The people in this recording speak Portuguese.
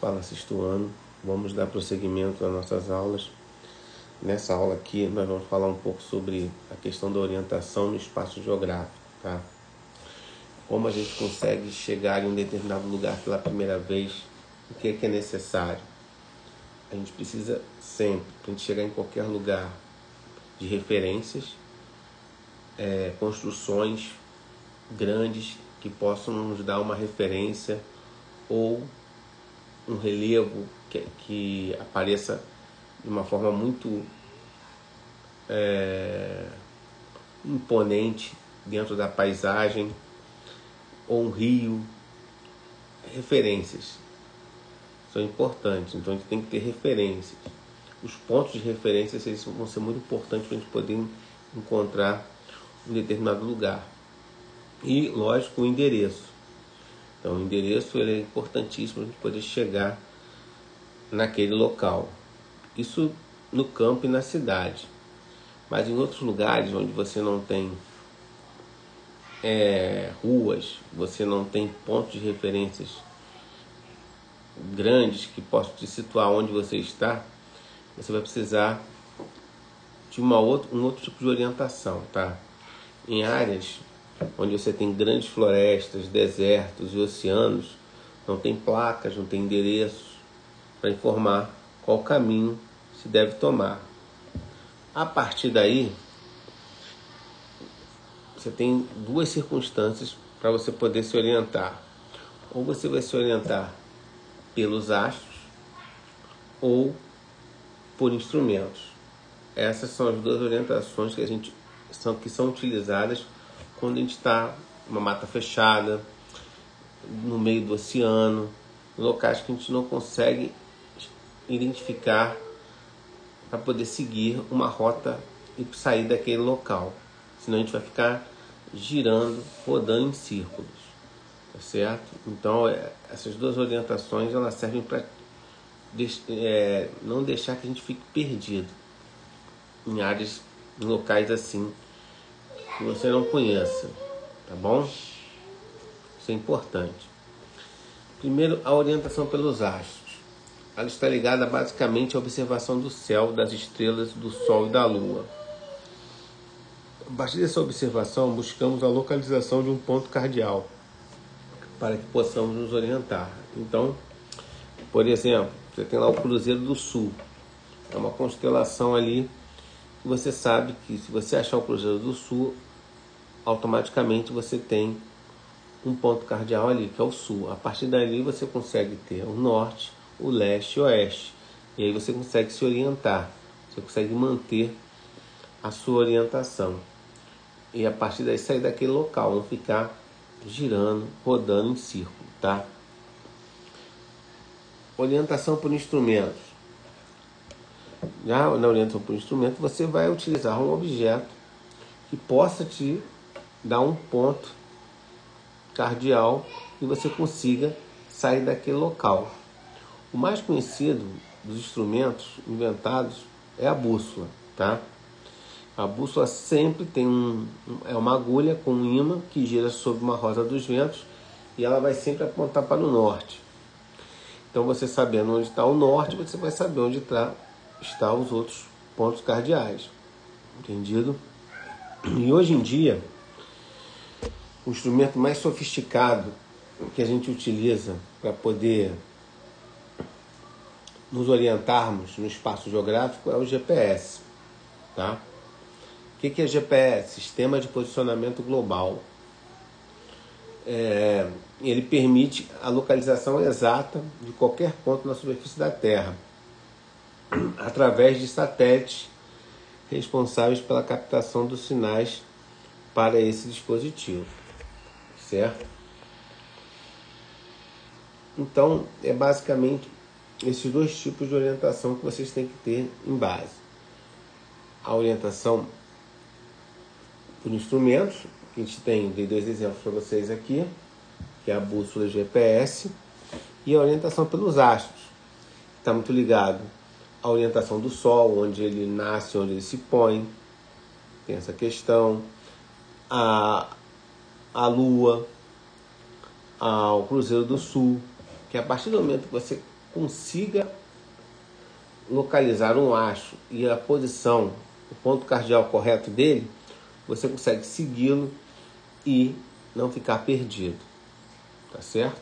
Fala Sexto Ano. Vamos dar prosseguimento às nossas aulas. Nessa aula aqui, nós vamos falar um pouco sobre a questão da orientação no espaço geográfico, tá? Como a gente consegue chegar em um determinado lugar pela primeira vez, o que é que é necessário? A gente precisa sempre, para a gente chegar em qualquer lugar, de referências, é, construções grandes que possam nos dar uma referência ou um relevo que, que apareça de uma forma muito é, imponente dentro da paisagem, ou um rio. Referências são importantes, então a gente tem que ter referências. Os pontos de referência vão ser muito importantes para a gente poder encontrar um determinado lugar. E, lógico, o endereço. Então, o endereço ele é importantíssimo para poder chegar naquele local. Isso no campo e na cidade. Mas em outros lugares onde você não tem é, ruas, você não tem pontos de referências grandes que possam te situar onde você está, você vai precisar de uma outra, um outro tipo de orientação, tá? Em áreas onde você tem grandes florestas, desertos e oceanos, não tem placas, não tem endereços para informar qual caminho se deve tomar. A partir daí, você tem duas circunstâncias para você poder se orientar. Ou você vai se orientar pelos astros ou por instrumentos. Essas são as duas orientações que a gente são que são utilizadas quando a gente está numa mata fechada, no meio do oceano, locais que a gente não consegue identificar para poder seguir uma rota e sair daquele local. Senão a gente vai ficar girando, rodando em círculos. Tá certo? Então, é, essas duas orientações elas servem para é, não deixar que a gente fique perdido em áreas, em locais assim que você não conheça, tá bom? Isso é importante. Primeiro, a orientação pelos astros. Ela está ligada basicamente à observação do céu, das estrelas, do Sol e da Lua. A partir dessa observação, buscamos a localização de um ponto cardial para que possamos nos orientar. Então, por exemplo, você tem lá o Cruzeiro do Sul. É uma constelação ali que você sabe que se você achar o Cruzeiro do Sul, automaticamente você tem um ponto cardial ali, que é o sul. A partir dali você consegue ter o norte, o leste e o oeste. E aí você consegue se orientar, você consegue manter a sua orientação. E a partir daí sair daquele local, não ficar girando, rodando em círculo, tá? Orientação por instrumentos. Já na orientação por instrumento, você vai utilizar um objeto que possa te dar um ponto cardial e você consiga sair daquele local. O mais conhecido dos instrumentos inventados é a bússola, tá? A bússola sempre tem um, é uma agulha com um imã que gira sobre uma rosa dos ventos e ela vai sempre apontar para o norte. Então você sabendo onde está o norte, você vai saber onde está, está os outros pontos cardeais. Entendido? E hoje em dia, o instrumento mais sofisticado que a gente utiliza para poder nos orientarmos no espaço geográfico é o GPS. Tá? O que é GPS? Sistema de Posicionamento Global. É, ele permite a localização exata de qualquer ponto na superfície da Terra através de satélites responsáveis pela captação dos sinais para esse dispositivo certo? Então, é basicamente esses dois tipos de orientação que vocês têm que ter em base. A orientação por instrumentos, que a gente tem, dei dois exemplos para vocês aqui, que é a bússola GPS, e a orientação pelos astros, está muito ligado à orientação do Sol, onde ele nasce, onde ele se põe, tem essa questão. A a Lua, ao Cruzeiro do Sul, que a partir do momento que você consiga localizar um astro e a posição, o ponto cardial correto dele, você consegue segui-lo e não ficar perdido. Tá certo?